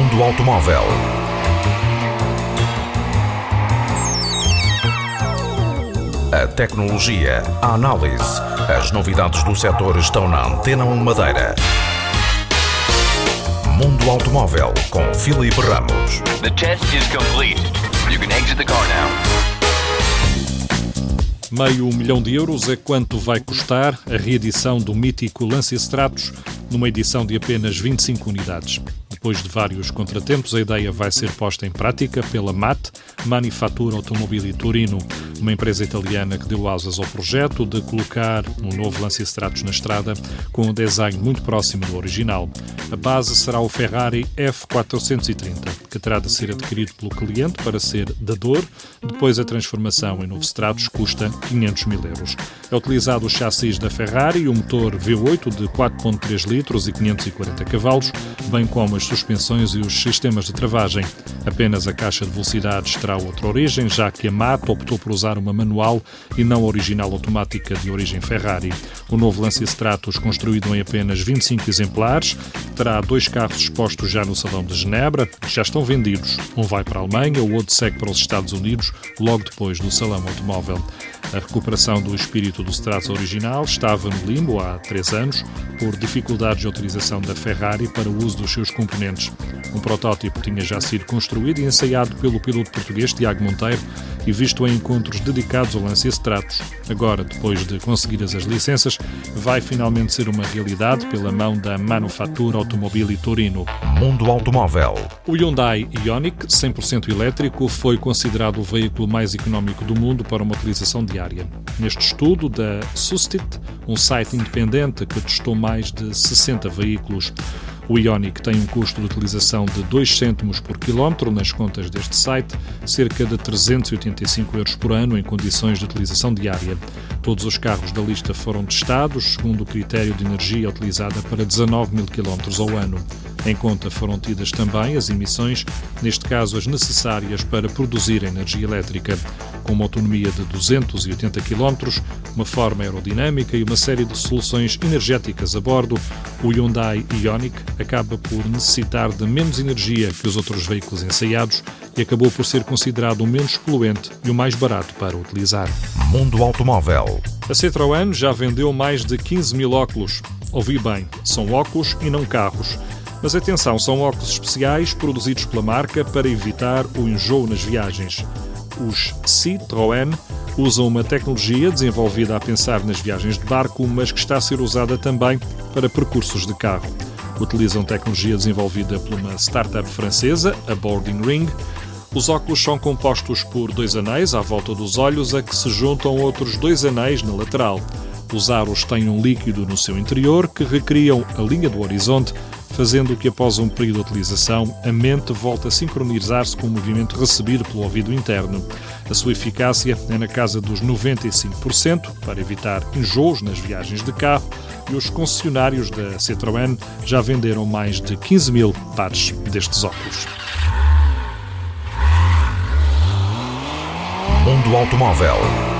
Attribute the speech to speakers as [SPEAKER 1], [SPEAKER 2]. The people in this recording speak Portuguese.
[SPEAKER 1] automóvel. A tecnologia, a análise, as novidades do setor estão na Antena 1 Madeira. Mundo Automóvel com Filipe Ramos.
[SPEAKER 2] The test is complete. You can exit the car now.
[SPEAKER 3] Meio milhão de euros é quanto vai custar a reedição do mítico Lancia Stratos numa edição de apenas 25 unidades. Depois de vários contratempos, a ideia vai ser posta em prática pela MAT, Manifatura Automobili Torino, uma empresa italiana que deu asas ao projeto de colocar um novo Lancia Stratos na estrada com um design muito próximo do original. A base será o Ferrari F430, que terá de ser adquirido pelo cliente para ser da dor. Depois, a transformação em novo Stratos custa 500 mil euros. É utilizado o chassis da Ferrari o motor V8 de 4.3 litros e 540 cavalos, bem como as suspensões e os sistemas de travagem. Apenas a caixa de velocidades terá outra origem, já que a MAT optou por usar uma manual e não original automática de origem Ferrari. O novo Lancia Stratos, construído em apenas 25 exemplares, terá dois carros expostos já no Salão de Genebra, que já estão vendidos. Um vai para a Alemanha, o outro segue para os Estados Unidos, logo depois do Salão Automóvel. A recuperação do espírito do Stratos original estava no limbo há três anos por dificuldades de utilização da Ferrari para o uso dos seus componentes. Um protótipo tinha já sido construído e ensaiado pelo piloto português Tiago Monteiro e visto em encontros dedicados ao Lancia Stratos. Agora, depois de conseguidas as licenças, vai finalmente ser uma realidade pela mão da Manufatura Automobili Torino.
[SPEAKER 1] Mundo Automóvel.
[SPEAKER 3] O Hyundai Ioniq 100% elétrico foi considerado o veículo mais económico do mundo para uma utilização diária. Neste estudo da Sustit, um site independente que testou mais de 60 veículos, o Ioniq tem um custo de utilização de 2 cêntimos por quilómetro nas contas deste site, cerca de 385 euros por ano em condições de utilização diária. Todos os carros da lista foram testados segundo o critério de energia utilizada para 19 mil quilómetros ao ano. Em conta foram tidas também as emissões, neste caso as necessárias para produzir energia elétrica. Com uma autonomia de 280 km, uma forma aerodinâmica e uma série de soluções energéticas a bordo, o Hyundai Ioniq acaba por necessitar de menos energia que os outros veículos ensaiados e acabou por ser considerado o menos poluente e o mais barato para utilizar.
[SPEAKER 1] Mundo Automóvel.
[SPEAKER 3] A Citroën já vendeu mais de 15 mil óculos. Ouvi bem, são óculos e não carros. Mas atenção, são óculos especiais produzidos pela marca para evitar o enjoo nas viagens. Os Citroën usam uma tecnologia desenvolvida a pensar nas viagens de barco, mas que está a ser usada também para percursos de carro. Utilizam tecnologia desenvolvida por uma startup francesa, a Boarding Ring. Os óculos são compostos por dois anéis à volta dos olhos, a que se juntam outros dois anéis na lateral. Os aros têm um líquido no seu interior que recriam a linha do horizonte fazendo que após um período de utilização a mente volte a sincronizar-se com o movimento recebido pelo ouvido interno. A sua eficácia é na casa dos 95% para evitar enjoos nas viagens de carro e os concessionários da Citroën já venderam mais de 15 mil pares destes óculos.
[SPEAKER 1] Mundo Automóvel.